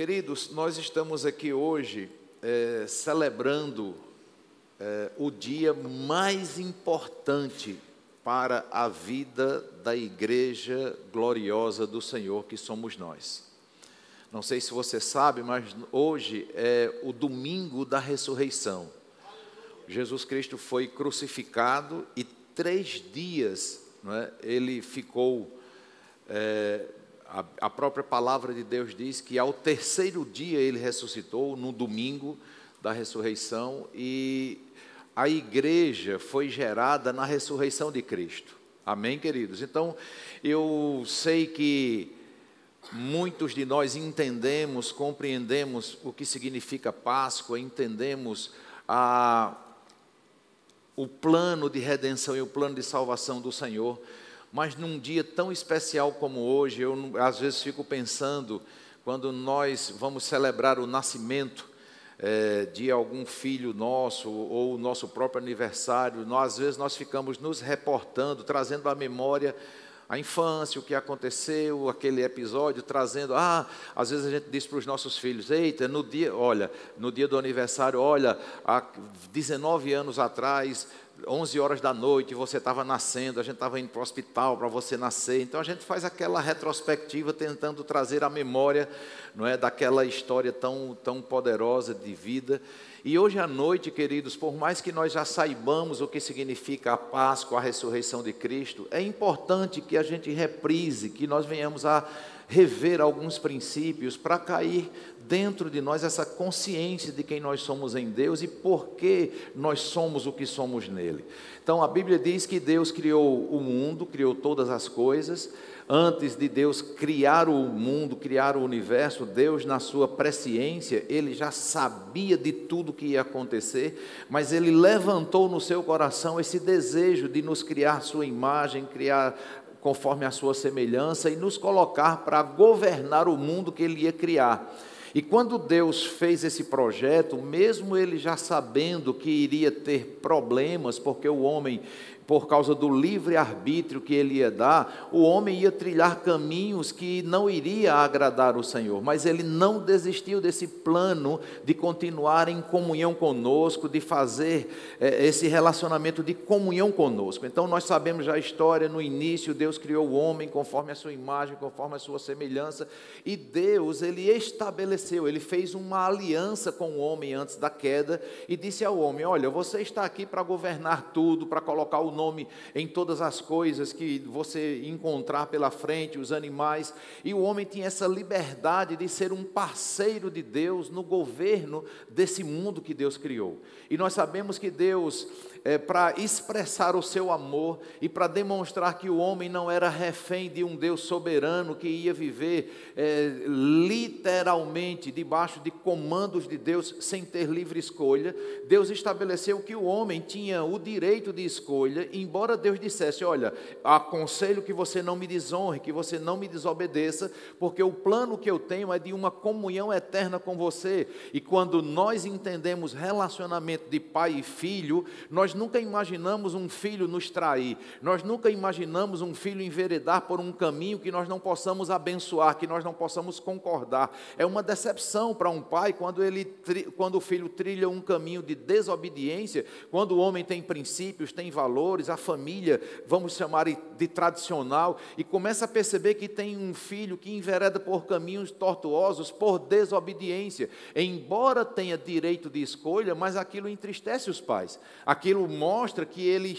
Queridos, nós estamos aqui hoje é, celebrando é, o dia mais importante para a vida da igreja gloriosa do Senhor, que somos nós. Não sei se você sabe, mas hoje é o domingo da ressurreição. Jesus Cristo foi crucificado e três dias é, ele ficou. É, a, a própria palavra de Deus diz que ao terceiro dia ele ressuscitou, no domingo da ressurreição, e a igreja foi gerada na ressurreição de Cristo. Amém, queridos? Então, eu sei que muitos de nós entendemos, compreendemos o que significa Páscoa, entendemos a, o plano de redenção e o plano de salvação do Senhor, mas num dia tão especial como hoje, eu às vezes fico pensando, quando nós vamos celebrar o nascimento é, de algum filho nosso, ou o nosso próprio aniversário, nós, às vezes nós ficamos nos reportando, trazendo à memória a infância, o que aconteceu, aquele episódio, trazendo, ah, às vezes a gente diz para os nossos filhos, eita, no dia, olha, no dia do aniversário, olha, há 19 anos atrás, 11 horas da noite, você estava nascendo, a gente estava indo para o hospital para você nascer. Então a gente faz aquela retrospectiva tentando trazer a memória, não é, daquela história tão tão poderosa de vida. E hoje à noite, queridos, por mais que nós já saibamos o que significa a Páscoa, a ressurreição de Cristo, é importante que a gente reprise, que nós venhamos a rever alguns princípios para cair dentro de nós essa consciência de quem nós somos em Deus e por que nós somos o que somos nele. Então a Bíblia diz que Deus criou o mundo, criou todas as coisas. Antes de Deus criar o mundo, criar o universo, Deus, na sua presciência, ele já sabia de tudo que ia acontecer, mas ele levantou no seu coração esse desejo de nos criar sua imagem, criar conforme a sua semelhança e nos colocar para governar o mundo que ele ia criar. E quando Deus fez esse projeto, mesmo ele já sabendo que iria ter problemas, porque o homem por causa do livre arbítrio que ele ia dar, o homem ia trilhar caminhos que não iria agradar o Senhor, mas ele não desistiu desse plano de continuar em comunhão conosco, de fazer é, esse relacionamento de comunhão conosco. Então nós sabemos já a história, no início Deus criou o homem conforme a sua imagem, conforme a sua semelhança, e Deus, ele estabeleceu, ele fez uma aliança com o homem antes da queda e disse ao homem: "Olha, você está aqui para governar tudo, para colocar o nome em todas as coisas que você encontrar pela frente, os animais. E o homem tinha essa liberdade de ser um parceiro de Deus no governo desse mundo que Deus criou. E nós sabemos que Deus é, para expressar o seu amor e para demonstrar que o homem não era refém de um Deus soberano que ia viver é, literalmente debaixo de comandos de Deus sem ter livre escolha, Deus estabeleceu que o homem tinha o direito de escolha, embora Deus dissesse: Olha, aconselho que você não me desonre, que você não me desobedeça, porque o plano que eu tenho é de uma comunhão eterna com você. E quando nós entendemos relacionamento de pai e filho, nós nós nunca imaginamos um filho nos trair, nós nunca imaginamos um filho enveredar por um caminho que nós não possamos abençoar, que nós não possamos concordar. É uma decepção para um pai quando, ele, quando o filho trilha um caminho de desobediência, quando o homem tem princípios, tem valores, a família, vamos chamar de tradicional, e começa a perceber que tem um filho que envereda por caminhos tortuosos por desobediência. Embora tenha direito de escolha, mas aquilo entristece os pais. Aquilo aquilo mostra que ele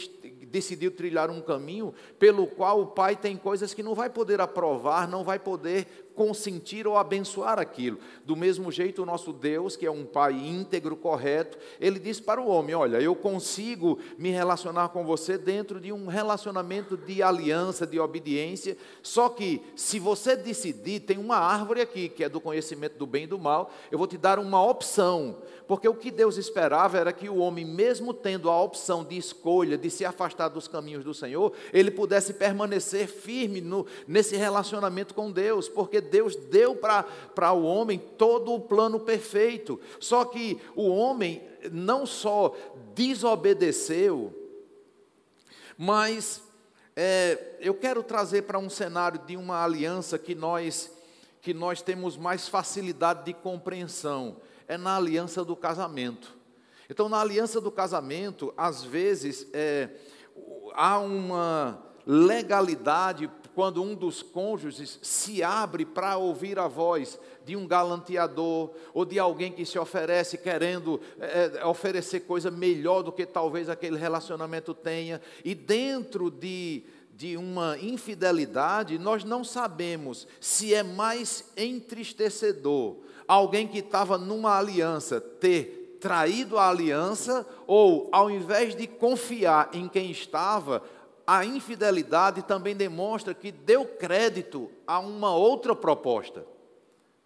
decidiu trilhar um caminho pelo qual o pai tem coisas que não vai poder aprovar, não vai poder consentir ou abençoar aquilo. Do mesmo jeito, o nosso Deus, que é um Pai íntegro, correto, ele diz para o homem: Olha, eu consigo me relacionar com você dentro de um relacionamento de aliança, de obediência, só que se você decidir, tem uma árvore aqui, que é do conhecimento do bem e do mal, eu vou te dar uma opção, porque o que Deus esperava era que o homem, mesmo tendo a opção de escolha, de se afastar dos caminhos do Senhor, ele pudesse permanecer firme no, nesse relacionamento com Deus, porque Deus deu para o homem todo o plano perfeito. Só que o homem não só desobedeceu, mas é, eu quero trazer para um cenário de uma aliança que nós que nós temos mais facilidade de compreensão é na aliança do casamento. Então, na aliança do casamento, às vezes, é, há uma legalidade quando um dos cônjuges se abre para ouvir a voz de um galanteador ou de alguém que se oferece querendo é, oferecer coisa melhor do que talvez aquele relacionamento tenha, e dentro de, de uma infidelidade, nós não sabemos se é mais entristecedor alguém que estava numa aliança ter traído a aliança ou, ao invés de confiar em quem estava, a infidelidade também demonstra que deu crédito a uma outra proposta.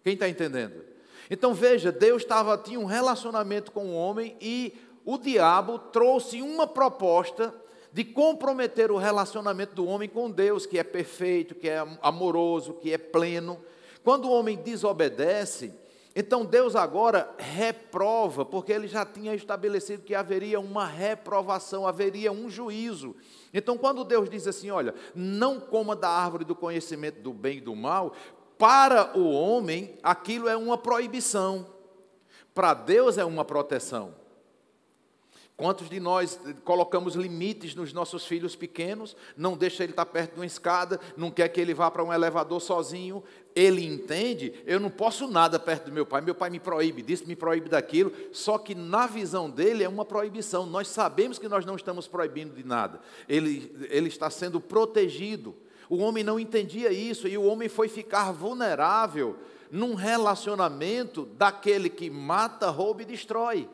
Quem está entendendo? Então veja, Deus tava, tinha um relacionamento com o homem e o diabo trouxe uma proposta de comprometer o relacionamento do homem com Deus, que é perfeito, que é amoroso, que é pleno. Quando o homem desobedece, então Deus agora reprova, porque ele já tinha estabelecido que haveria uma reprovação, haveria um juízo. Então, quando Deus diz assim: olha, não coma da árvore do conhecimento do bem e do mal, para o homem aquilo é uma proibição, para Deus é uma proteção. Quantos de nós colocamos limites nos nossos filhos pequenos, não deixa ele estar perto de uma escada, não quer que ele vá para um elevador sozinho, ele entende, eu não posso nada perto do meu pai, meu pai me proíbe disso, me proíbe daquilo, só que na visão dele é uma proibição, nós sabemos que nós não estamos proibindo de nada, ele, ele está sendo protegido, o homem não entendia isso, e o homem foi ficar vulnerável num relacionamento daquele que mata, rouba e destrói.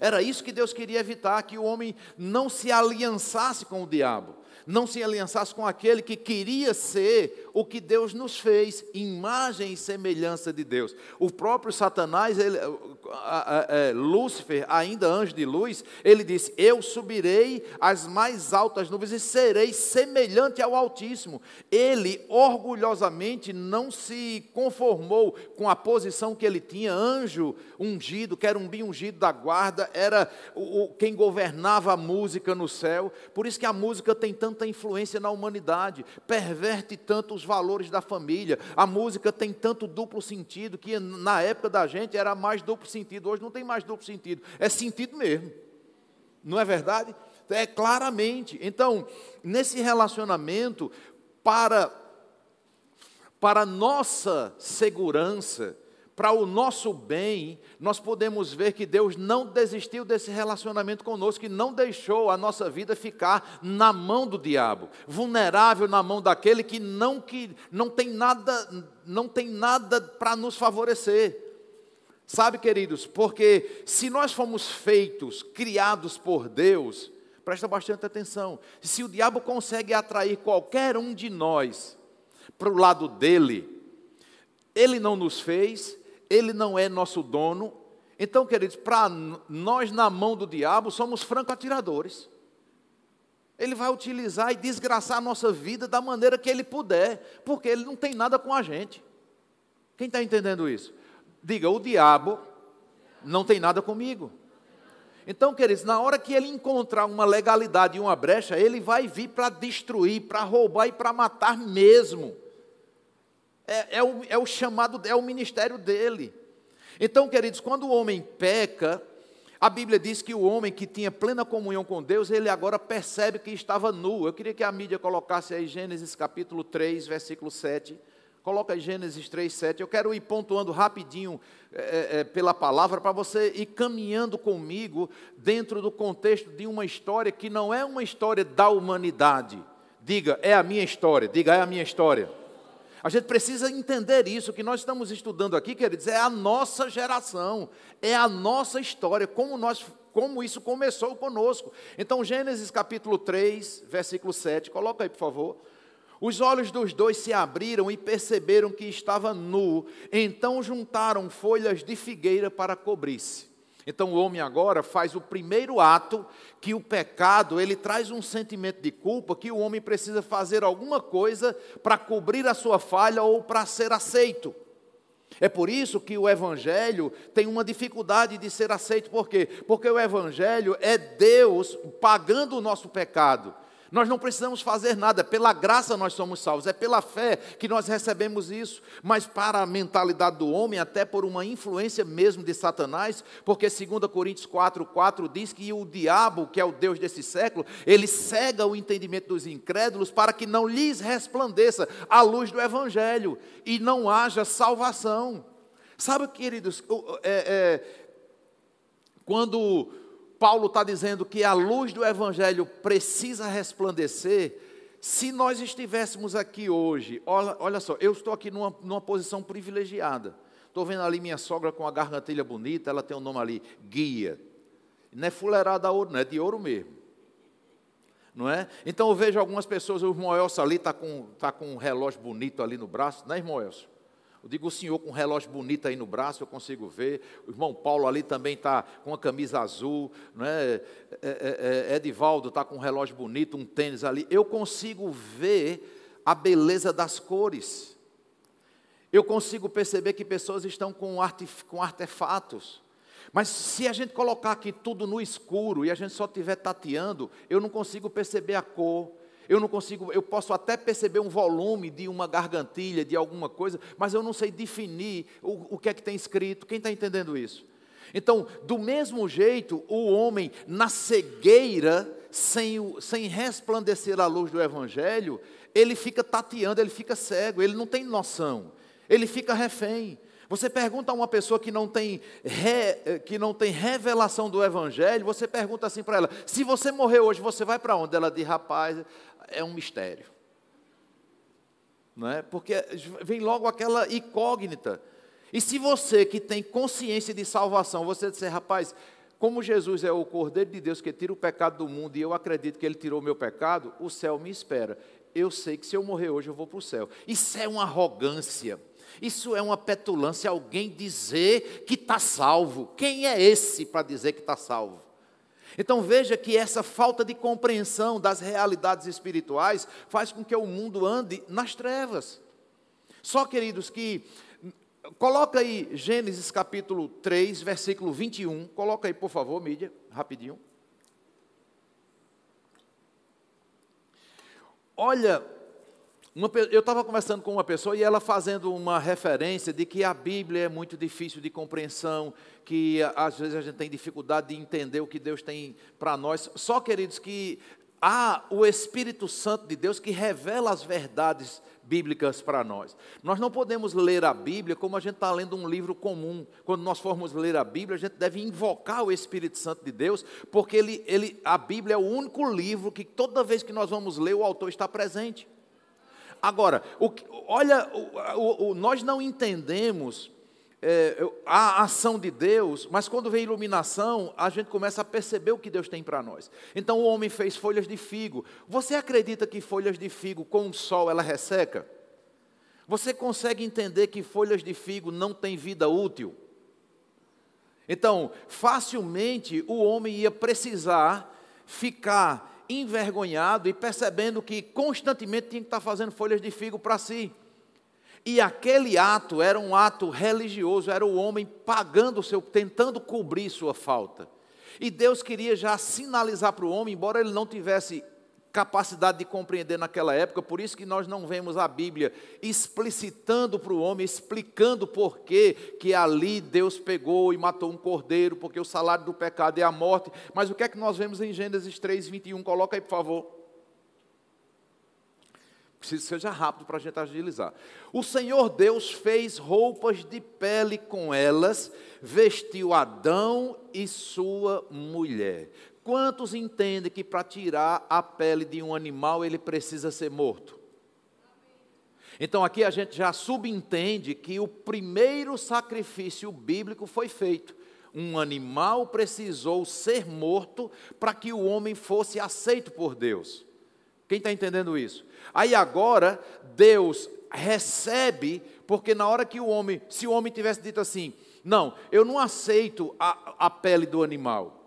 Era isso que Deus queria evitar, que o homem não se aliançasse com o diabo não se aliançasse com aquele que queria ser o que Deus nos fez, imagem e semelhança de Deus. O próprio Satanás, ele, a, Lúcifer, ainda anjo de luz, ele disse: Eu subirei às mais altas nuvens e serei semelhante ao Altíssimo. Ele orgulhosamente não se conformou com a posição que ele tinha, anjo ungido, que era um bem ungido da guarda, era o, o, quem governava a música no céu. Por isso que a música tem tanta influência na humanidade, perverte tanto os valores da família. A música tem tanto duplo sentido que na época da gente era mais duplo sentido, hoje não tem mais duplo sentido, é sentido mesmo. Não é verdade? É claramente. Então, nesse relacionamento, para para nossa segurança, para o nosso bem, nós podemos ver que Deus não desistiu desse relacionamento conosco e não deixou a nossa vida ficar na mão do diabo, vulnerável na mão daquele que não que não tem nada, não tem nada para nos favorecer. Sabe, queridos, porque se nós fomos feitos, criados por Deus, presta bastante atenção. Se o diabo consegue atrair qualquer um de nós para o lado dele, ele não nos fez, ele não é nosso dono. Então, queridos, para nós na mão do diabo somos franco-atiradores. Ele vai utilizar e desgraçar a nossa vida da maneira que ele puder, porque ele não tem nada com a gente. Quem está entendendo isso? Diga, o diabo não tem nada comigo. Então, queridos, na hora que ele encontrar uma legalidade e uma brecha, ele vai vir para destruir, para roubar e para matar mesmo é, é, o, é o chamado, é o ministério dele. Então, queridos, quando o homem peca, a Bíblia diz que o homem que tinha plena comunhão com Deus, ele agora percebe que estava nu. Eu queria que a mídia colocasse aí Gênesis capítulo 3, versículo 7. Coloca aí Gênesis 3, 7. Eu quero ir pontuando rapidinho é, é, pela palavra para você ir caminhando comigo dentro do contexto de uma história que não é uma história da humanidade. Diga, é a minha história. Diga, é a minha história. A gente precisa entender isso, que nós estamos estudando aqui, queridos, é a nossa geração, é a nossa história, como, nós, como isso começou conosco. Então, Gênesis capítulo 3, versículo 7, coloca aí, por favor. Os olhos dos dois se abriram e perceberam que estava nu, então juntaram folhas de figueira para cobrir-se. Então o homem agora faz o primeiro ato que o pecado, ele traz um sentimento de culpa que o homem precisa fazer alguma coisa para cobrir a sua falha ou para ser aceito. É por isso que o evangelho tem uma dificuldade de ser aceito, por quê? Porque o evangelho é Deus pagando o nosso pecado. Nós não precisamos fazer nada, pela graça nós somos salvos, é pela fé que nós recebemos isso. Mas para a mentalidade do homem, até por uma influência mesmo de Satanás, porque 2 Coríntios 4, 4 diz que o diabo, que é o Deus desse século, ele cega o entendimento dos incrédulos para que não lhes resplandeça a luz do Evangelho e não haja salvação. Sabe, queridos, é, é, quando Paulo está dizendo que a luz do Evangelho precisa resplandecer. Se nós estivéssemos aqui hoje, olha, olha só, eu estou aqui numa, numa posição privilegiada. Estou vendo ali minha sogra com a gargantilha bonita, ela tem o um nome ali, Guia. Não é fuleirada ouro, não, é de ouro mesmo. Não é? Então eu vejo algumas pessoas, o irmão Elcio ali está com, tá com um relógio bonito ali no braço, não é, irmão? Eu digo, o senhor com um relógio bonito aí no braço, eu consigo ver. O irmão Paulo ali também está com uma camisa azul. Não é? Edivaldo está com um relógio bonito, um tênis ali. Eu consigo ver a beleza das cores. Eu consigo perceber que pessoas estão com, artef com artefatos. Mas se a gente colocar aqui tudo no escuro e a gente só estiver tateando, eu não consigo perceber a cor, eu não consigo, eu posso até perceber um volume de uma gargantilha, de alguma coisa, mas eu não sei definir o, o que é que tem escrito. Quem está entendendo isso? Então, do mesmo jeito, o homem na cegueira, sem, sem resplandecer a luz do Evangelho, ele fica tateando, ele fica cego, ele não tem noção, ele fica refém. Você pergunta a uma pessoa que não tem, re, que não tem revelação do Evangelho, você pergunta assim para ela: se você morrer hoje, você vai para onde? Ela diz: rapaz, é um mistério. Não é? Porque vem logo aquela incógnita. E se você que tem consciência de salvação, você disser, rapaz, como Jesus é o Cordeiro de Deus que tira o pecado do mundo e eu acredito que ele tirou o meu pecado, o céu me espera. Eu sei que se eu morrer hoje eu vou para o céu. Isso é uma arrogância. Isso é uma petulância, alguém dizer que está salvo. Quem é esse para dizer que está salvo? Então veja que essa falta de compreensão das realidades espirituais faz com que o mundo ande nas trevas. Só, queridos, que coloca aí Gênesis capítulo 3, versículo 21. Coloca aí, por favor, mídia, rapidinho. Olha uma, eu estava conversando com uma pessoa e ela fazendo uma referência de que a Bíblia é muito difícil de compreensão, que às vezes a gente tem dificuldade de entender o que Deus tem para nós. Só, queridos, que há o Espírito Santo de Deus que revela as verdades bíblicas para nós. Nós não podemos ler a Bíblia como a gente está lendo um livro comum. Quando nós formos ler a Bíblia, a gente deve invocar o Espírito Santo de Deus, porque ele, ele, a Bíblia é o único livro que toda vez que nós vamos ler, o autor está presente. Agora, o, olha, o, o, nós não entendemos é, a ação de Deus, mas quando vem iluminação, a gente começa a perceber o que Deus tem para nós. Então o homem fez folhas de figo. Você acredita que folhas de figo com o sol ela resseca? Você consegue entender que folhas de figo não têm vida útil? Então, facilmente o homem ia precisar ficar envergonhado e percebendo que constantemente tinha que estar fazendo folhas de figo para si. E aquele ato era um ato religioso, era o homem pagando o seu, tentando cobrir sua falta. E Deus queria já sinalizar para o homem, embora ele não tivesse capacidade de compreender naquela época, por isso que nós não vemos a Bíblia explicitando para o homem, explicando por que que ali Deus pegou e matou um cordeiro, porque o salário do pecado é a morte. Mas o que é que nós vemos em Gênesis 3, 21? Coloca aí, por favor. Preciso que seja rápido para a gente agilizar. O Senhor Deus fez roupas de pele com elas, vestiu Adão e sua mulher. Quantos entendem que para tirar a pele de um animal ele precisa ser morto? Então aqui a gente já subentende que o primeiro sacrifício bíblico foi feito. Um animal precisou ser morto para que o homem fosse aceito por Deus. Quem está entendendo isso? Aí agora Deus recebe, porque na hora que o homem, se o homem tivesse dito assim, não, eu não aceito a, a pele do animal,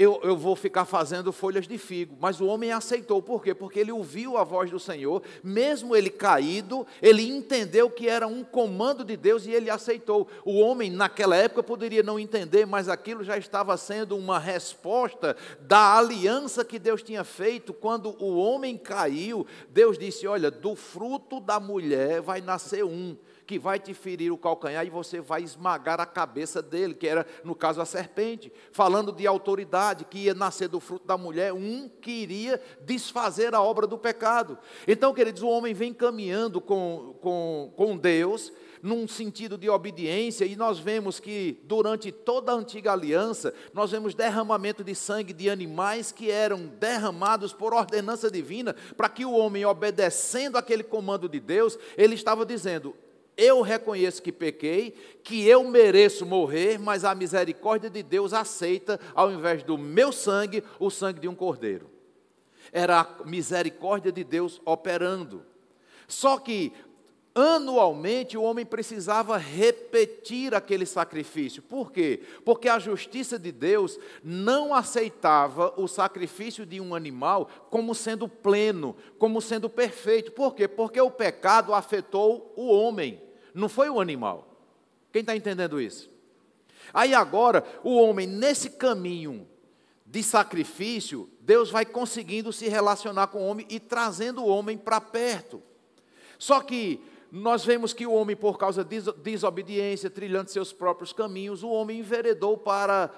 eu, eu vou ficar fazendo folhas de figo. Mas o homem aceitou, por quê? Porque ele ouviu a voz do Senhor, mesmo ele caído, ele entendeu que era um comando de Deus e ele aceitou. O homem, naquela época, poderia não entender, mas aquilo já estava sendo uma resposta da aliança que Deus tinha feito quando o homem caiu. Deus disse: Olha, do fruto da mulher vai nascer um que vai te ferir o calcanhar e você vai esmagar a cabeça dele, que era, no caso, a serpente. Falando de autoridade, que ia nascer do fruto da mulher, um que iria desfazer a obra do pecado. Então, queridos, o homem vem caminhando com, com, com Deus, num sentido de obediência, e nós vemos que durante toda a antiga aliança, nós vemos derramamento de sangue de animais que eram derramados por ordenança divina, para que o homem, obedecendo aquele comando de Deus, ele estava dizendo: eu reconheço que pequei, que eu mereço morrer, mas a misericórdia de Deus aceita, ao invés do meu sangue, o sangue de um cordeiro. Era a misericórdia de Deus operando. Só que anualmente o homem precisava repetir aquele sacrifício. Por quê? Porque a justiça de Deus não aceitava o sacrifício de um animal como sendo pleno, como sendo perfeito. Por quê? Porque o pecado afetou o homem não foi o animal. Quem está entendendo isso? Aí agora, o homem, nesse caminho de sacrifício, Deus vai conseguindo se relacionar com o homem e trazendo o homem para perto. Só que nós vemos que o homem, por causa de desobediência, trilhando seus próprios caminhos, o homem enveredou para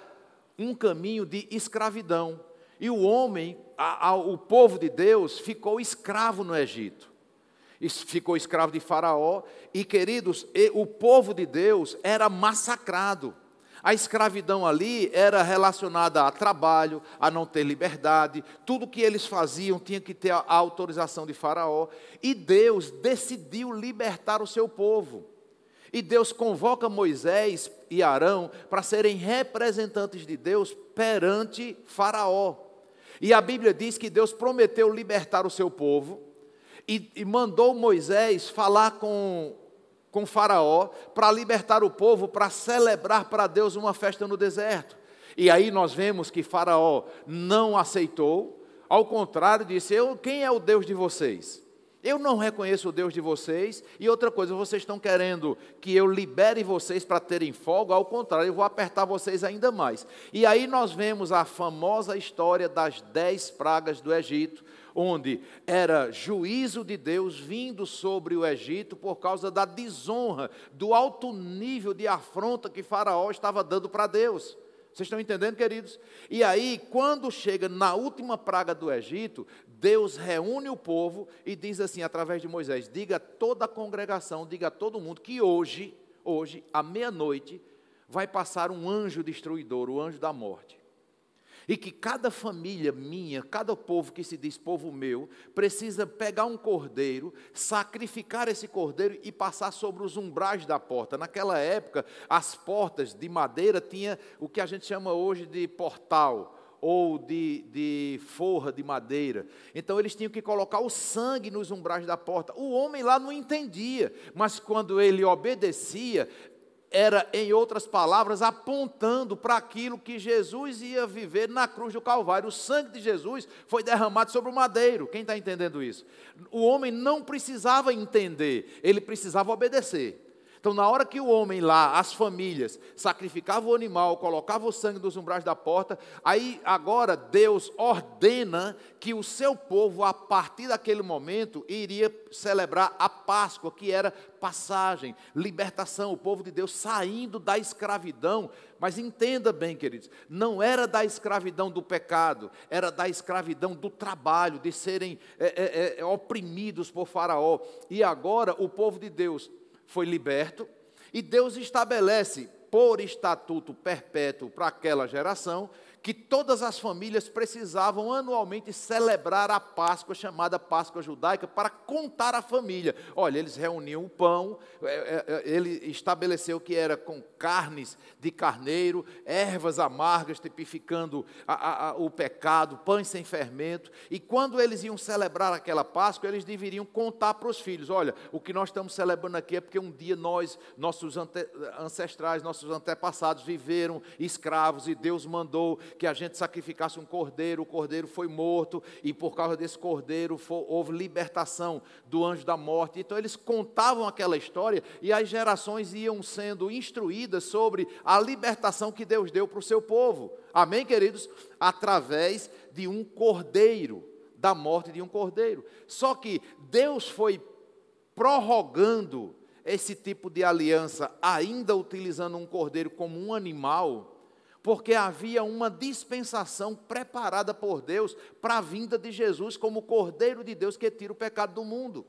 um caminho de escravidão. E o homem, a, a, o povo de Deus, ficou escravo no Egito ficou escravo de Faraó, e queridos, o povo de Deus era massacrado. A escravidão ali era relacionada a trabalho, a não ter liberdade, tudo que eles faziam tinha que ter a autorização de Faraó, e Deus decidiu libertar o seu povo. E Deus convoca Moisés e Arão para serem representantes de Deus perante Faraó. E a Bíblia diz que Deus prometeu libertar o seu povo, e, e mandou Moisés falar com, com Faraó para libertar o povo, para celebrar para Deus uma festa no deserto. E aí nós vemos que Faraó não aceitou, ao contrário, disse: eu, Quem é o Deus de vocês? Eu não reconheço o Deus de vocês, e outra coisa, vocês estão querendo que eu libere vocês para terem folga, ao contrário, eu vou apertar vocês ainda mais. E aí nós vemos a famosa história das dez pragas do Egito, onde era juízo de Deus vindo sobre o Egito por causa da desonra, do alto nível de afronta que Faraó estava dando para Deus. Vocês estão entendendo, queridos? E aí, quando chega na última praga do Egito, Deus reúne o povo e diz assim, através de Moisés: diga a toda a congregação, diga a todo mundo que hoje, hoje, à meia-noite, vai passar um anjo destruidor, o anjo da morte. E que cada família minha, cada povo que se diz povo meu, precisa pegar um cordeiro, sacrificar esse cordeiro e passar sobre os umbrais da porta. Naquela época, as portas de madeira tinha o que a gente chama hoje de portal ou de, de forra de madeira. Então eles tinham que colocar o sangue nos umbrais da porta. O homem lá não entendia, mas quando ele obedecia, era, em outras palavras, apontando para aquilo que Jesus ia viver na cruz do Calvário. O sangue de Jesus foi derramado sobre o madeiro. Quem está entendendo isso? O homem não precisava entender, ele precisava obedecer. Então, na hora que o homem lá, as famílias, sacrificava o animal, colocava o sangue dos umbrais da porta, aí agora Deus ordena que o seu povo, a partir daquele momento, iria celebrar a Páscoa, que era passagem, libertação, o povo de Deus saindo da escravidão. Mas entenda bem, queridos, não era da escravidão do pecado, era da escravidão do trabalho, de serem é, é, é, oprimidos por Faraó. E agora o povo de Deus foi liberto, e Deus estabelece por estatuto perpétuo para aquela geração que todas as famílias precisavam anualmente celebrar a Páscoa, chamada Páscoa judaica, para contar a família. Olha, eles reuniam o pão, é, é, é, ele estabeleceu que era com carnes de carneiro, ervas amargas, tipificando a, a, o pecado, pães sem fermento. E quando eles iam celebrar aquela Páscoa, eles deveriam contar para os filhos: olha, o que nós estamos celebrando aqui é porque um dia nós, nossos ante, ancestrais, nossos antepassados, viveram escravos e Deus mandou que a gente sacrificasse um cordeiro, o cordeiro foi morto, e por causa desse cordeiro foi, houve libertação do anjo da morte. Então eles contavam aquela história e as gerações iam sendo instruídas sobre a libertação que Deus deu para o seu povo. Amém, queridos? Através de um cordeiro, da morte de um cordeiro. Só que Deus foi prorrogando esse tipo de aliança, ainda utilizando um cordeiro como um animal, porque havia uma dispensação preparada por Deus para a vinda de Jesus como cordeiro de Deus que tira o pecado do mundo.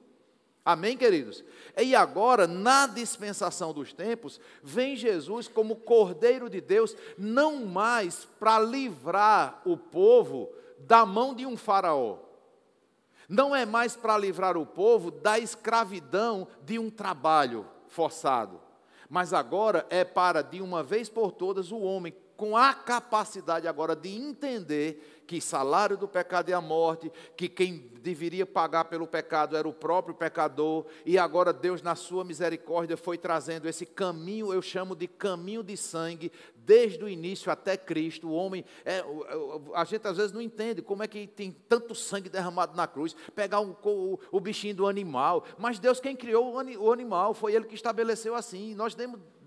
Amém, queridos? E agora, na dispensação dos tempos, vem Jesus como Cordeiro de Deus, não mais para livrar o povo da mão de um faraó, não é mais para livrar o povo da escravidão de um trabalho forçado, mas agora é para, de uma vez por todas, o homem com a capacidade agora de entender que salário do pecado é a morte, que quem deveria pagar pelo pecado era o próprio pecador, e agora Deus, na sua misericórdia, foi trazendo esse caminho, eu chamo de caminho de sangue, desde o início até Cristo. O homem, é, a gente às vezes não entende como é que tem tanto sangue derramado na cruz, pegar um, o, o, bichinho do animal, mas Deus quem criou o, animal, foi Ele que estabeleceu assim, nós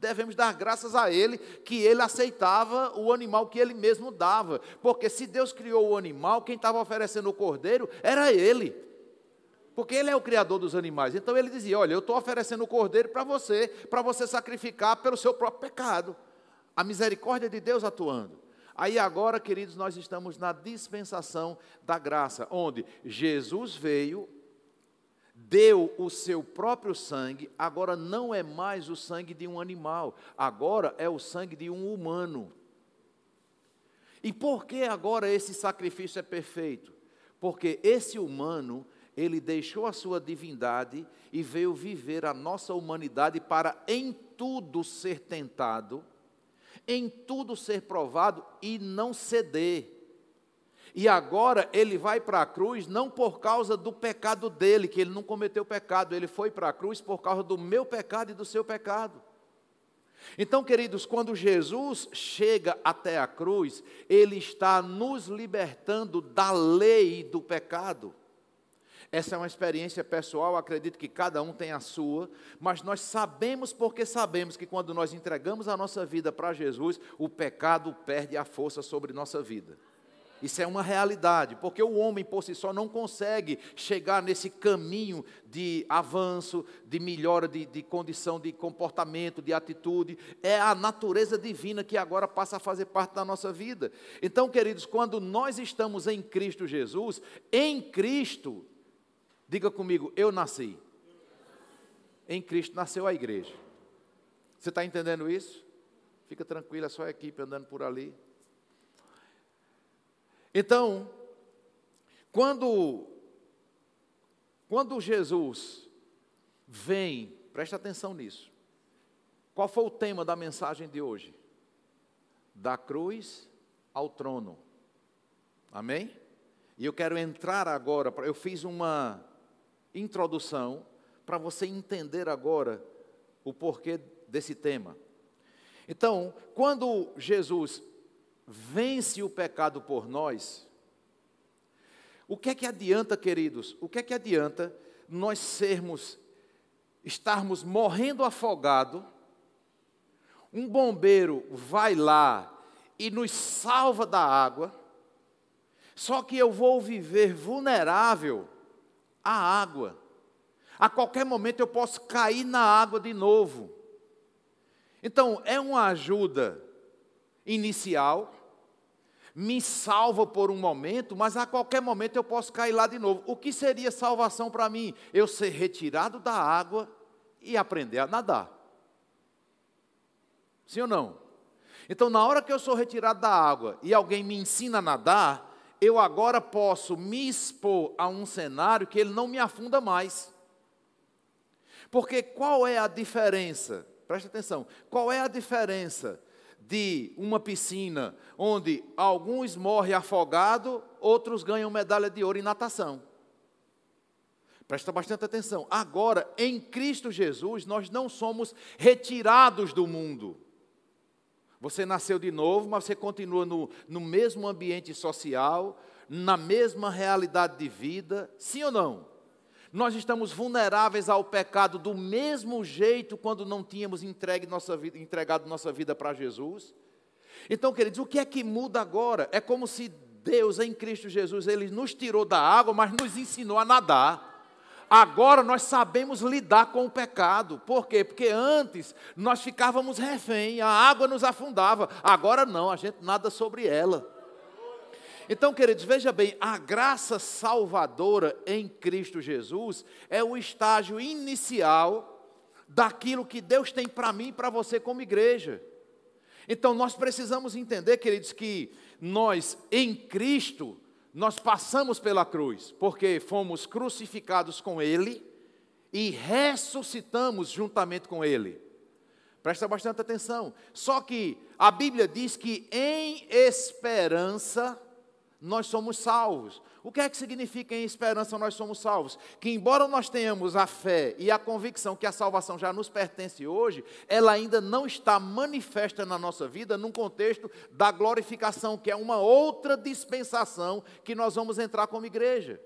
devemos dar graças a Ele que Ele aceitava o animal que Ele mesmo dava, porque se Deus criou o animal, quem estava oferecendo o cordeiro era Ele. Porque ele é o criador dos animais. Então ele dizia: Olha, eu estou oferecendo o cordeiro para você, para você sacrificar pelo seu próprio pecado a misericórdia de Deus atuando. Aí agora, queridos, nós estamos na dispensação da graça, onde Jesus veio, deu o seu próprio sangue, agora não é mais o sangue de um animal, agora é o sangue de um humano. E por que agora esse sacrifício é perfeito? Porque esse humano, ele deixou a sua divindade e veio viver a nossa humanidade para em tudo ser tentado em tudo ser provado e não ceder. E agora ele vai para a cruz não por causa do pecado dele, que ele não cometeu pecado, ele foi para a cruz por causa do meu pecado e do seu pecado. Então, queridos, quando Jesus chega até a cruz, ele está nos libertando da lei do pecado. Essa é uma experiência pessoal, acredito que cada um tem a sua, mas nós sabemos porque sabemos que quando nós entregamos a nossa vida para Jesus, o pecado perde a força sobre nossa vida. Isso é uma realidade, porque o homem por si só não consegue chegar nesse caminho de avanço, de melhora de, de, condição de comportamento, de atitude. É a natureza divina que agora passa a fazer parte da nossa vida. Então, queridos, quando nós estamos em Cristo Jesus, em Cristo, Diga comigo, eu nasci. Em Cristo nasceu a igreja. Você está entendendo isso? Fica tranquilo, é só a equipe andando por ali. Então, quando, quando Jesus vem, presta atenção nisso. Qual foi o tema da mensagem de hoje? Da cruz ao trono. Amém? E eu quero entrar agora, eu fiz uma introdução para você entender agora o porquê desse tema. Então, quando Jesus vence o pecado por nós, o que é que adianta, queridos? O que é que adianta nós sermos, estarmos morrendo afogado, um bombeiro vai lá e nos salva da água, só que eu vou viver vulnerável a água. A qualquer momento eu posso cair na água de novo. Então, é uma ajuda inicial, me salva por um momento, mas a qualquer momento eu posso cair lá de novo. O que seria salvação para mim? Eu ser retirado da água e aprender a nadar. Sim ou não? Então, na hora que eu sou retirado da água e alguém me ensina a nadar, eu agora posso me expor a um cenário que ele não me afunda mais. Porque qual é a diferença? Preste atenção. Qual é a diferença de uma piscina onde alguns morrem afogados, outros ganham medalha de ouro em natação? Presta bastante atenção. Agora, em Cristo Jesus, nós não somos retirados do mundo. Você nasceu de novo, mas você continua no, no mesmo ambiente social, na mesma realidade de vida, sim ou não? Nós estamos vulneráveis ao pecado do mesmo jeito quando não tínhamos entregue nossa vida, entregado nossa vida para Jesus. Então, queridos, o que é que muda agora? É como se Deus, em Cristo Jesus, Ele nos tirou da água, mas nos ensinou a nadar. Agora nós sabemos lidar com o pecado. Por quê? Porque antes nós ficávamos refém, a água nos afundava. Agora não, a gente nada sobre ela. Então, queridos, veja bem, a graça salvadora em Cristo Jesus é o estágio inicial daquilo que Deus tem para mim e para você como igreja. Então, nós precisamos entender, queridos, que nós em Cristo nós passamos pela cruz, porque fomos crucificados com Ele e ressuscitamos juntamente com Ele. Presta bastante atenção. Só que a Bíblia diz que em esperança nós somos salvos. O que é que significa em esperança nós somos salvos? Que embora nós tenhamos a fé e a convicção que a salvação já nos pertence hoje, ela ainda não está manifesta na nossa vida num contexto da glorificação, que é uma outra dispensação que nós vamos entrar como igreja.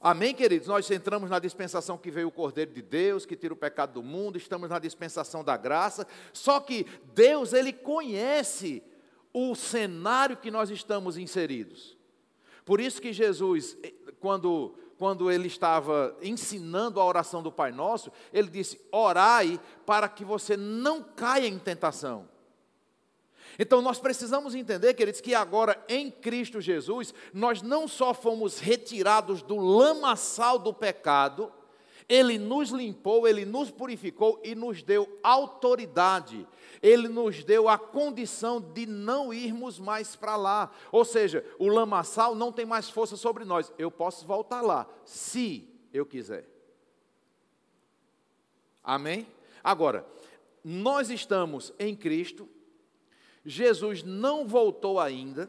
Amém, queridos? Nós entramos na dispensação que veio o Cordeiro de Deus, que tira o pecado do mundo, estamos na dispensação da graça. Só que Deus, Ele conhece o cenário que nós estamos inseridos. Por isso que Jesus, eh, quando, quando ele estava ensinando a oração do Pai Nosso, ele disse: Orai para que você não caia em tentação. Então nós precisamos entender, queridos, que agora em Cristo Jesus, nós não só fomos retirados do lamaçal do pecado, ele nos limpou, ele nos purificou e nos deu autoridade ele nos deu a condição de não irmos mais para lá. Ou seja, o lamaçal não tem mais força sobre nós. Eu posso voltar lá, se eu quiser. Amém? Agora, nós estamos em Cristo, Jesus não voltou ainda.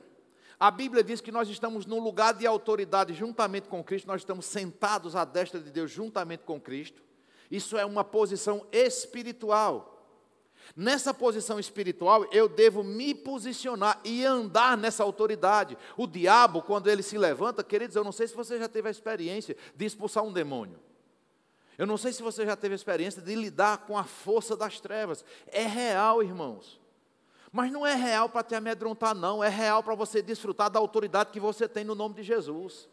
A Bíblia diz que nós estamos num lugar de autoridade juntamente com Cristo, nós estamos sentados à destra de Deus juntamente com Cristo. Isso é uma posição espiritual. Nessa posição espiritual, eu devo me posicionar e andar nessa autoridade. O diabo, quando ele se levanta, queridos, eu não sei se você já teve a experiência de expulsar um demônio. Eu não sei se você já teve a experiência de lidar com a força das trevas. É real, irmãos. Mas não é real para te amedrontar, não. É real para você desfrutar da autoridade que você tem no nome de Jesus.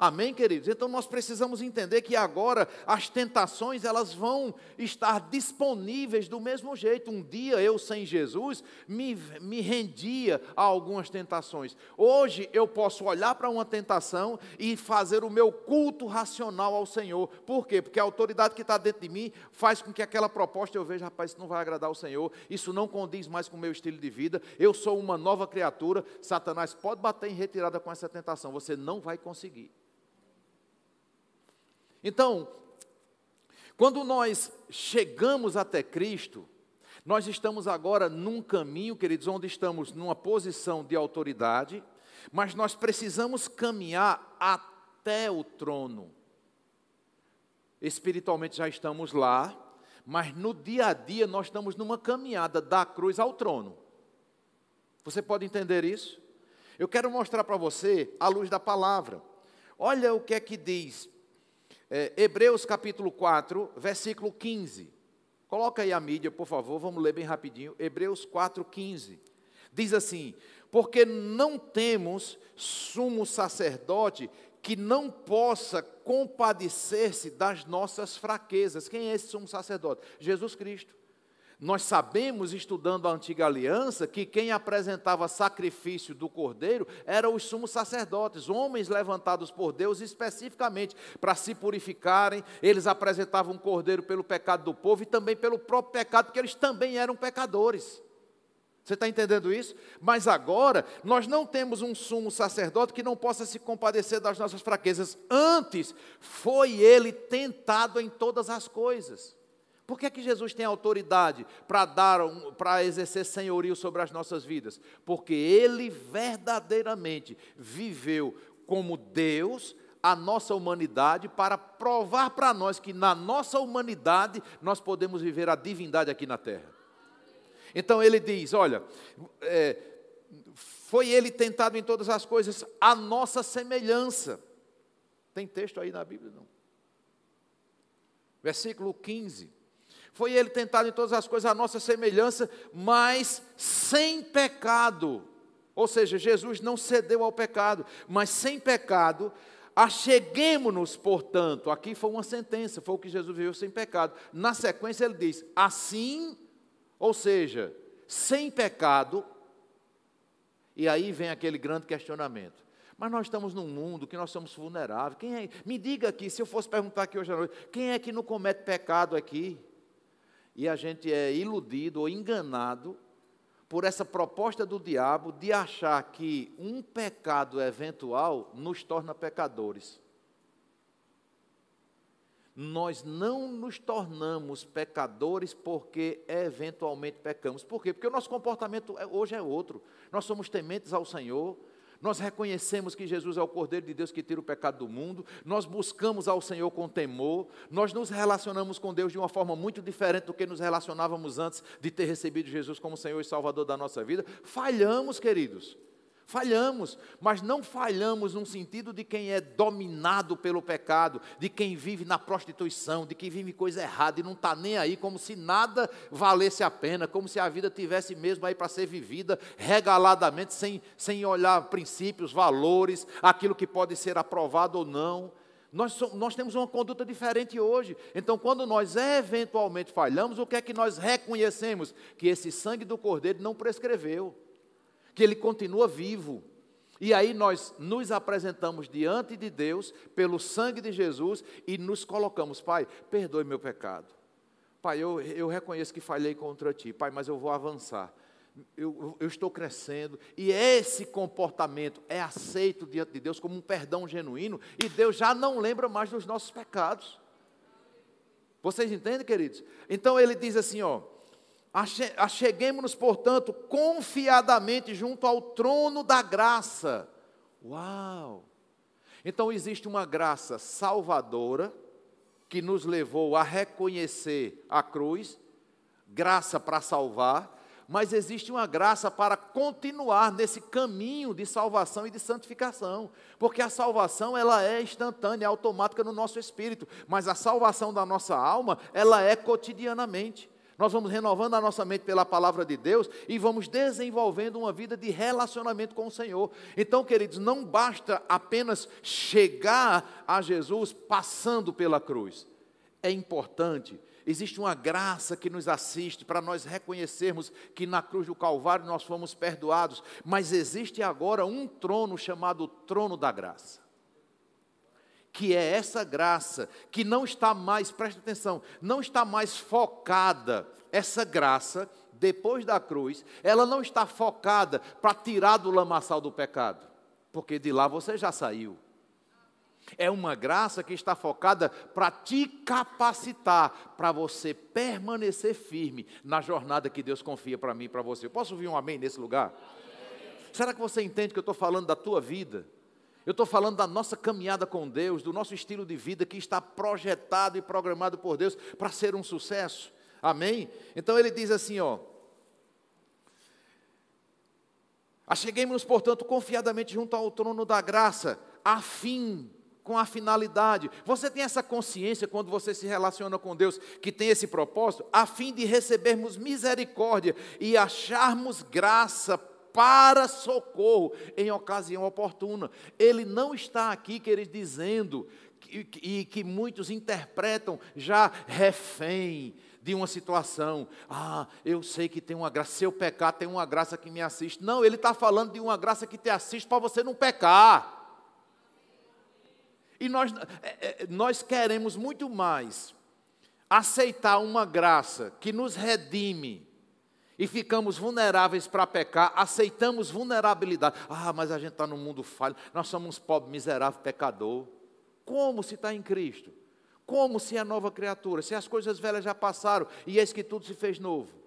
Amém, queridos? Então nós precisamos entender que agora as tentações elas vão estar disponíveis do mesmo jeito. Um dia eu sem Jesus me, me rendia a algumas tentações. Hoje eu posso olhar para uma tentação e fazer o meu culto racional ao Senhor. Por quê? Porque a autoridade que está dentro de mim faz com que aquela proposta eu veja, rapaz, isso não vai agradar ao Senhor, isso não condiz mais com o meu estilo de vida, eu sou uma nova criatura. Satanás pode bater em retirada com essa tentação, você não vai conseguir. Então, quando nós chegamos até Cristo, nós estamos agora num caminho, queridos, onde estamos numa posição de autoridade, mas nós precisamos caminhar até o trono. Espiritualmente já estamos lá, mas no dia a dia nós estamos numa caminhada da cruz ao trono. Você pode entender isso? Eu quero mostrar para você a luz da palavra. Olha o que é que diz é, Hebreus capítulo 4, versículo 15. Coloca aí a mídia, por favor, vamos ler bem rapidinho. Hebreus 4, 15. Diz assim: Porque não temos sumo sacerdote que não possa compadecer-se das nossas fraquezas. Quem é esse sumo sacerdote? Jesus Cristo. Nós sabemos, estudando a antiga aliança, que quem apresentava sacrifício do cordeiro eram os sumos sacerdotes, homens levantados por Deus especificamente para se purificarem. Eles apresentavam um cordeiro pelo pecado do povo e também pelo próprio pecado, porque eles também eram pecadores. Você está entendendo isso? Mas agora, nós não temos um sumo sacerdote que não possa se compadecer das nossas fraquezas. Antes, foi ele tentado em todas as coisas. Por que, é que Jesus tem autoridade para dar, para exercer senhorio sobre as nossas vidas? Porque ele verdadeiramente viveu como Deus a nossa humanidade para provar para nós que na nossa humanidade nós podemos viver a divindade aqui na terra. Então ele diz: olha, é, foi ele tentado em todas as coisas, a nossa semelhança. Tem texto aí na Bíblia? Não. Versículo 15. Foi ele tentado em todas as coisas, a nossa semelhança, mas sem pecado. Ou seja, Jesus não cedeu ao pecado, mas sem pecado. Acheguemos-nos, portanto, aqui foi uma sentença, foi o que Jesus viu sem pecado. Na sequência ele diz: assim, ou seja, sem pecado. E aí vem aquele grande questionamento. Mas nós estamos num mundo que nós somos vulneráveis. Quem é? Me diga aqui, se eu fosse perguntar aqui hoje à noite, quem é que não comete pecado aqui? E a gente é iludido ou enganado por essa proposta do diabo de achar que um pecado eventual nos torna pecadores. Nós não nos tornamos pecadores porque eventualmente pecamos. Por quê? Porque o nosso comportamento é, hoje é outro. Nós somos tementes ao Senhor, nós reconhecemos que Jesus é o Cordeiro de Deus que tira o pecado do mundo, nós buscamos ao Senhor com temor, nós nos relacionamos com Deus de uma forma muito diferente do que nos relacionávamos antes de ter recebido Jesus como Senhor e Salvador da nossa vida. Falhamos, queridos. Falhamos, mas não falhamos num sentido de quem é dominado pelo pecado, de quem vive na prostituição, de quem vive coisa errada e não está nem aí, como se nada valesse a pena, como se a vida tivesse mesmo aí para ser vivida regaladamente, sem, sem olhar princípios, valores, aquilo que pode ser aprovado ou não. Nós, somos, nós temos uma conduta diferente hoje. Então, quando nós eventualmente falhamos, o que é que nós reconhecemos? Que esse sangue do Cordeiro não prescreveu que ele continua vivo. E aí nós nos apresentamos diante de Deus pelo sangue de Jesus e nos colocamos, Pai, perdoe meu pecado. Pai, eu, eu reconheço que falhei contra ti, Pai, mas eu vou avançar. Eu, eu, estou crescendo, e esse comportamento é aceito diante de Deus como um perdão genuíno, e Deus já não lembra mais dos nossos pecados. Vocês entendem, queridos? Então ele diz assim: ó, Acheguemos-nos, portanto, confiadamente junto ao trono da graça. Uau! Então existe uma graça salvadora que nos levou a reconhecer a cruz, graça para salvar, mas existe uma graça para continuar nesse caminho de salvação e de santificação, porque a salvação ela é instantânea, é automática no nosso espírito, mas a salvação da nossa alma, ela é cotidianamente. Nós vamos renovando a nossa mente pela palavra de Deus e vamos desenvolvendo uma vida de relacionamento com o Senhor. Então, queridos, não basta apenas chegar a Jesus passando pela cruz. É importante existe uma graça que nos assiste para nós reconhecermos que na cruz do Calvário nós fomos perdoados, mas existe agora um trono chamado trono da graça que é essa graça, que não está mais, presta atenção, não está mais focada, essa graça, depois da cruz, ela não está focada para tirar do lamaçal do pecado, porque de lá você já saiu. É uma graça que está focada para te capacitar, para você permanecer firme na jornada que Deus confia para mim e para você. Eu posso ouvir um amém nesse lugar? Será que você entende que eu estou falando da tua vida? Eu estou falando da nossa caminhada com Deus, do nosso estilo de vida que está projetado e programado por Deus para ser um sucesso. Amém? Então ele diz assim, ó. Acheguemos-nos, portanto, confiadamente junto ao trono da graça, a fim, com a finalidade. Você tem essa consciência quando você se relaciona com Deus, que tem esse propósito, a fim de recebermos misericórdia e acharmos graça para socorro em ocasião oportuna. Ele não está aqui, queridos, dizendo, e que, muitos interpretam já refém de uma situação. Ah, eu sei que tem uma graça, se eu pecar, tem uma graça que me assiste. Não, ele está falando de uma graça que te assiste para você não pecar. E nós, é, é, nós queremos muito mais aceitar uma graça que nos redime e ficamos vulneráveis para pecar, aceitamos vulnerabilidade. Ah, mas a gente está no mundo falho, nós somos pobre, miserável, pecador. Como se está em Cristo? Como se é nova criatura? Se as coisas velhas já passaram e eis que tudo se fez novo.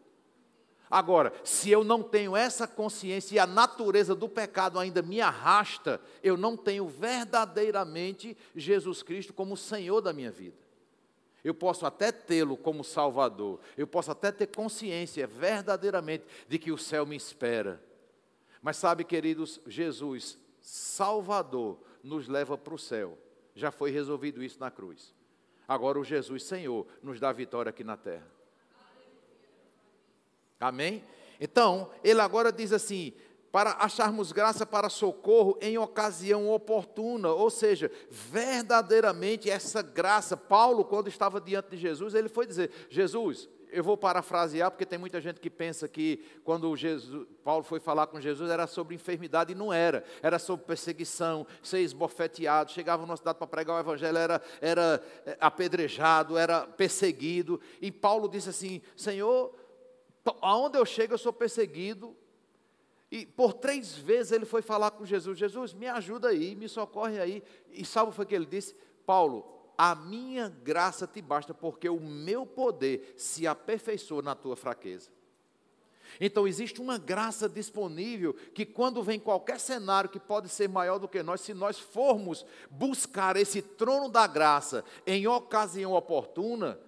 Agora, se eu não tenho essa consciência e a natureza do pecado ainda me arrasta, eu não tenho verdadeiramente Jesus Cristo como Senhor da minha vida. Eu posso até tê-lo como Salvador, eu posso até ter consciência verdadeiramente de que o céu me espera. Mas sabe, queridos, Jesus, Salvador, nos leva para o céu. Já foi resolvido isso na cruz. Agora o Jesus Senhor nos dá vitória aqui na terra. Amém? Então, ele agora diz assim: para acharmos graça para socorro em ocasião oportuna, ou seja, verdadeiramente essa graça. Paulo, quando estava diante de Jesus, ele foi dizer: Jesus, eu vou parafrasear, porque tem muita gente que pensa que quando Jesus, Paulo foi falar com Jesus era sobre enfermidade, e não era. Era sobre perseguição, ser esbofeteado. Chegava numa cidade para pregar o evangelho, era, era eh, apedrejado, era perseguido. E Paulo disse assim: Senhor, aonde eu chego eu sou perseguido. E por três vezes ele foi falar com Jesus: Jesus, me ajuda aí, me socorre aí. E salvo foi que ele disse: Paulo, a minha graça te basta, porque o meu poder se aperfeiçoa na tua fraqueza. Então existe uma graça disponível que quando vem qualquer cenário que pode ser maior do que nós, se nós formos buscar esse trono da graça em ocasião oportuna,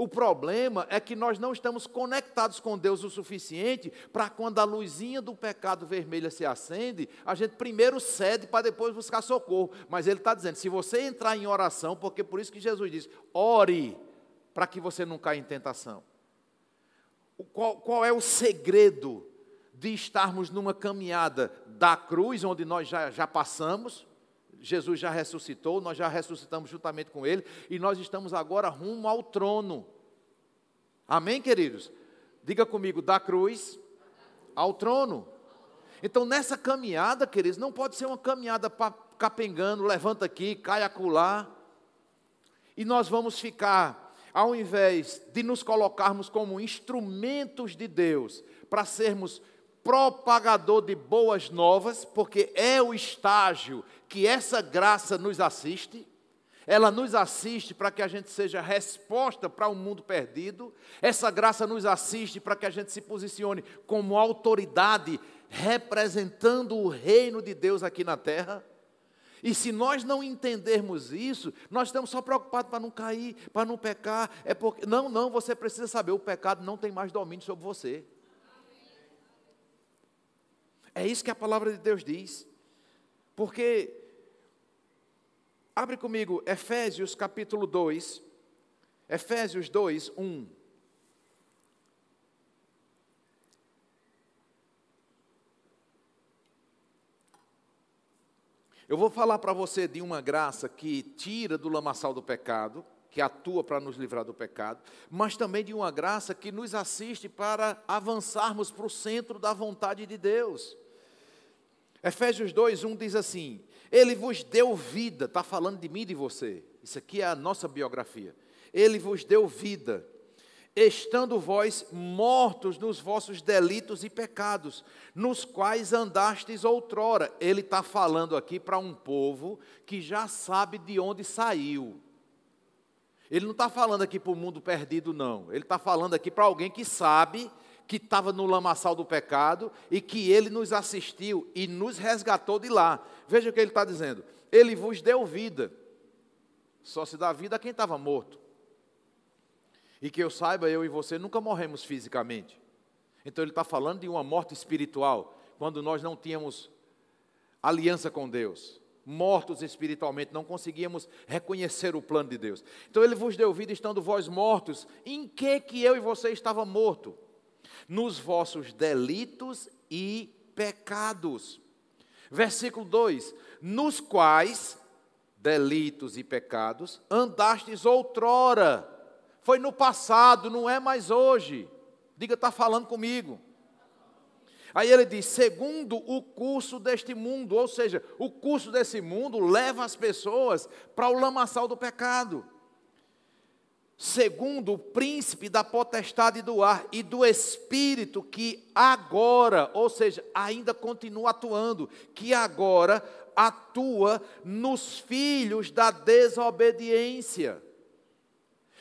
o problema é que nós não estamos conectados com Deus o suficiente para quando a luzinha do pecado vermelha se acende, a gente primeiro cede para depois buscar socorro. Mas ele está dizendo: se você entrar em oração, porque por isso que Jesus diz: ore para que você não caia em tentação. Qual, qual é o segredo de estarmos numa caminhada da cruz, onde nós já, já passamos? Jesus já ressuscitou, nós já ressuscitamos juntamente com Ele, e nós estamos agora rumo ao trono. Amém, queridos? Diga comigo, da cruz ao trono. Então, nessa caminhada, queridos, não pode ser uma caminhada capengando, levanta aqui, cai acolá. E nós vamos ficar, ao invés de nos colocarmos como instrumentos de Deus, para sermos propagador de boas novas, porque é o estágio que essa graça nos assiste. Ela nos assiste para que a gente seja resposta para o um mundo perdido. Essa graça nos assiste para que a gente se posicione como autoridade representando o reino de Deus aqui na terra. E se nós não entendermos isso, nós estamos só preocupados para não cair, para não pecar. É porque não, não, você precisa saber, o pecado não tem mais domínio sobre você. É isso que a palavra de Deus diz. Porque, abre comigo, Efésios capítulo 2, Efésios 2, 1. Eu vou falar para você de uma graça que tira do lamaçal do pecado, que atua para nos livrar do pecado, mas também de uma graça que nos assiste para avançarmos para o centro da vontade de Deus. Efésios 2, 1 diz assim: Ele vos deu vida, está falando de mim e de você. Isso aqui é a nossa biografia. Ele vos deu vida, estando vós mortos nos vossos delitos e pecados, nos quais andastes outrora. Ele está falando aqui para um povo que já sabe de onde saiu. Ele não está falando aqui para o mundo perdido, não. Ele está falando aqui para alguém que sabe que estava no lamaçal do pecado e que ele nos assistiu e nos resgatou de lá. Veja o que ele está dizendo. Ele vos deu vida. Só se dá vida a quem estava morto. E que eu saiba, eu e você nunca morremos fisicamente. Então ele está falando de uma morte espiritual, quando nós não tínhamos aliança com Deus. Mortos espiritualmente, não conseguíamos reconhecer o plano de Deus. Então ele vos deu vida estando vós mortos. Em que que eu e você estava morto? Nos vossos delitos e pecados. Versículo 2: Nos quais delitos e pecados andastes outrora. Foi no passado, não é mais hoje. Diga, está falando comigo. Aí ele diz: segundo o curso deste mundo, ou seja, o curso desse mundo leva as pessoas para o lamaçal do pecado segundo o príncipe da potestade do ar e do espírito que agora, ou seja, ainda continua atuando, que agora atua nos filhos da desobediência.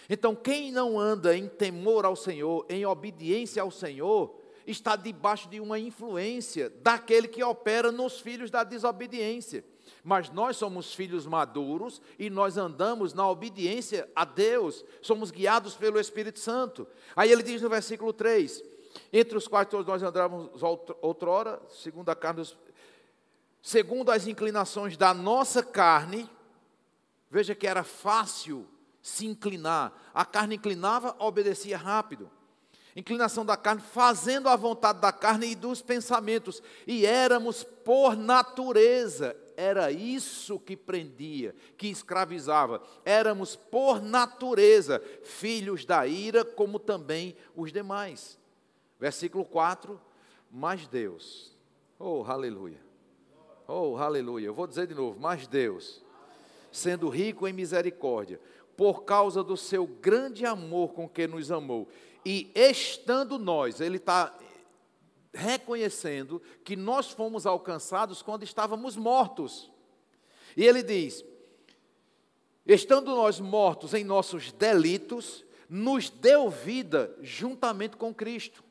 Então, quem não anda em temor ao Senhor, em obediência ao Senhor, está debaixo de uma influência daquele que opera nos filhos da desobediência. Mas nós somos filhos maduros e nós andamos na obediência a Deus, somos guiados pelo Espírito Santo. Aí ele diz no versículo 3: entre os quais todos nós andávamos outrora, segundo a carne, segundo as inclinações da nossa carne, veja que era fácil se inclinar, a carne inclinava, obedecia rápido. Inclinação da carne, fazendo a vontade da carne e dos pensamentos, e éramos por natureza era isso que prendia, que escravizava. Éramos, por natureza, filhos da ira, como também os demais. Versículo 4: Mas Deus, oh, aleluia, oh, aleluia. Eu vou dizer de novo: Mas Deus, sendo rico em misericórdia, por causa do seu grande amor com que nos amou, e estando nós, ele está reconhecendo que nós fomos alcançados quando estávamos mortos. E ele diz: estando nós mortos em nossos delitos, nos deu vida juntamente com Cristo.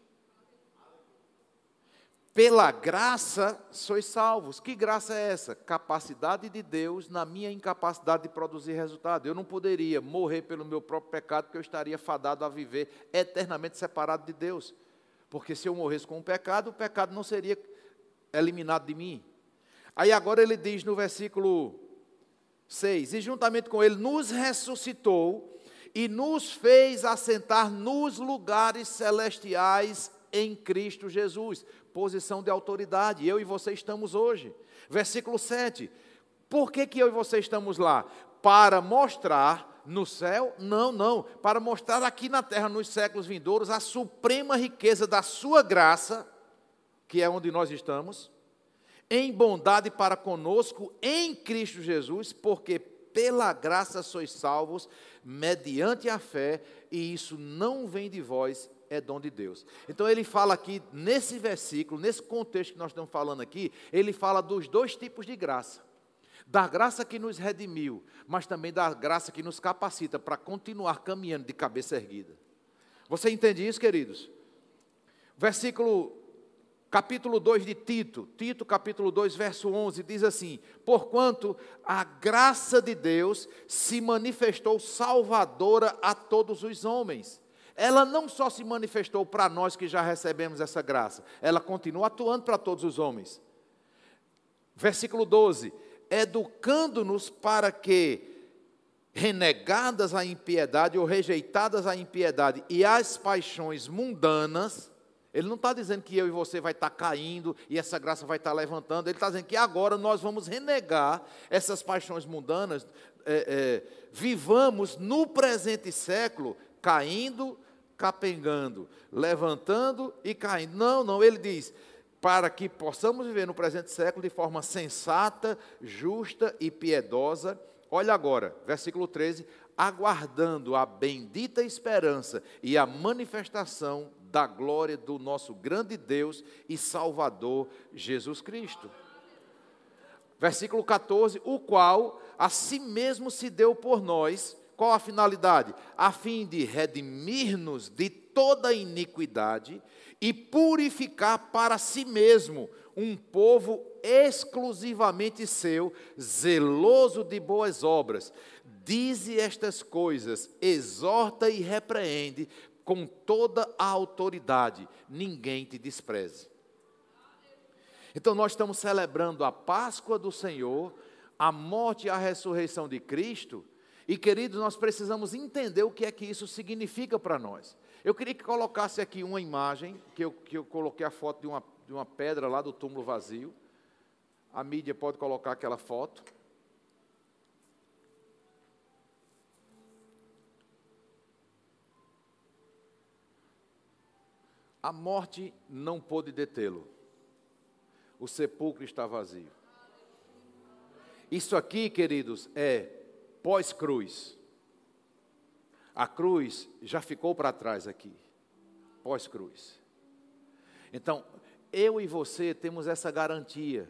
Pela graça sois salvos. Que graça é essa? Capacidade de Deus na minha incapacidade de produzir resultado. Eu não poderia morrer pelo meu próprio pecado, porque eu estaria fadado a viver eternamente separado de Deus. Porque se eu morresse com o pecado, o pecado não seria eliminado de mim. Aí agora ele diz no versículo 6: E juntamente com ele nos ressuscitou e nos fez assentar nos lugares celestiais em Cristo Jesus. Posição de autoridade. Eu e você estamos hoje. Versículo 7. Por que, que eu e você estamos lá? Para mostrar no céu? Não, não. Para mostrar aqui na terra, nos séculos vindouros, a suprema riqueza da Sua graça, que é onde nós estamos, em bondade para conosco, em Cristo Jesus, porque pela graça sois salvos, mediante a fé, e isso não vem de vós, é dom de Deus. Então ele fala aqui, nesse versículo, nesse contexto que nós estamos falando aqui, ele fala dos dois tipos de graça da graça que nos redimiu, mas também da graça que nos capacita para continuar caminhando de cabeça erguida. Você entende isso, queridos? Versículo, capítulo 2 de Tito, Tito, capítulo 2, verso 11, diz assim: Porquanto a graça de Deus se manifestou salvadora a todos os homens. Ela não só se manifestou para nós que já recebemos essa graça, ela continua atuando para todos os homens. Versículo 12: educando-nos para que, renegadas a impiedade ou rejeitadas a impiedade e as paixões mundanas, ele não está dizendo que eu e você vai estar tá caindo e essa graça vai estar tá levantando, ele está dizendo que agora nós vamos renegar essas paixões mundanas, é, é, vivamos no presente século caindo, capengando, levantando e caindo. Não, não, ele diz: para que possamos viver no presente século de forma sensata, justa e piedosa. Olha agora, versículo 13: aguardando a bendita esperança e a manifestação da glória do nosso grande Deus e Salvador Jesus Cristo. Versículo 14: o qual a si mesmo se deu por nós, qual a finalidade? A fim de redimir-nos de toda iniquidade e purificar para si mesmo um povo exclusivamente seu, zeloso de boas obras. Dize estas coisas, exorta e repreende com toda a autoridade, ninguém te despreze. Então, nós estamos celebrando a Páscoa do Senhor, a morte e a ressurreição de Cristo, e queridos, nós precisamos entender o que é que isso significa para nós. Eu queria que colocasse aqui uma imagem, que eu, que eu coloquei a foto de uma, de uma pedra lá do túmulo vazio. A mídia pode colocar aquela foto. A morte não pôde detê-lo. O sepulcro está vazio. Isso aqui, queridos, é pós-cruz. A cruz já ficou para trás aqui, pós-cruz. Então, eu e você temos essa garantia.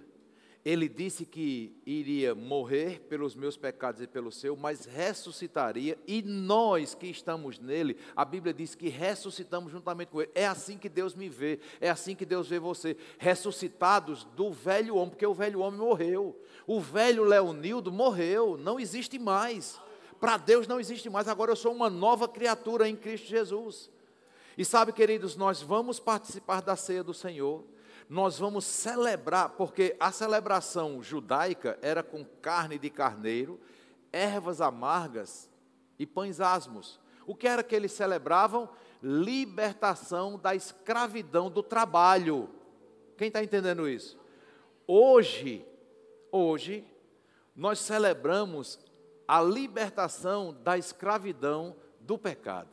ele disse que iria morrer pelos meus pecados e pelo seu, mas ressuscitaria, e nós que estamos nele, a Bíblia diz que ressuscitamos juntamente com ele. É assim que Deus me vê, é assim que Deus vê você, ressuscitados do velho homem, porque o velho homem morreu. O velho Leonildo morreu, não existe mais. Para Deus não existe mais, agora eu sou uma nova criatura em Cristo Jesus. E sabe, queridos, nós vamos participar da ceia do Senhor nós vamos celebrar, porque a celebração judaica era com carne de carneiro, ervas amargas e pães asmos. O que era que eles celebravam? Libertação da escravidão do trabalho. Quem está entendendo isso? Hoje, hoje, nós celebramos a libertação da escravidão do pecado.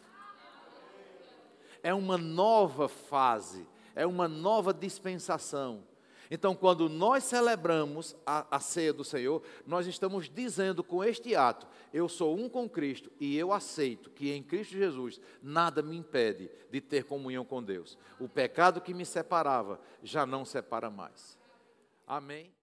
É uma nova fase é uma nova dispensação. Então, quando nós celebramos a, a, ceia do Senhor, nós estamos dizendo com este ato: eu sou um com Cristo e eu aceito que em Cristo Jesus nada me impede de ter comunhão com Deus. O pecado que me separava já não separa mais. Amém?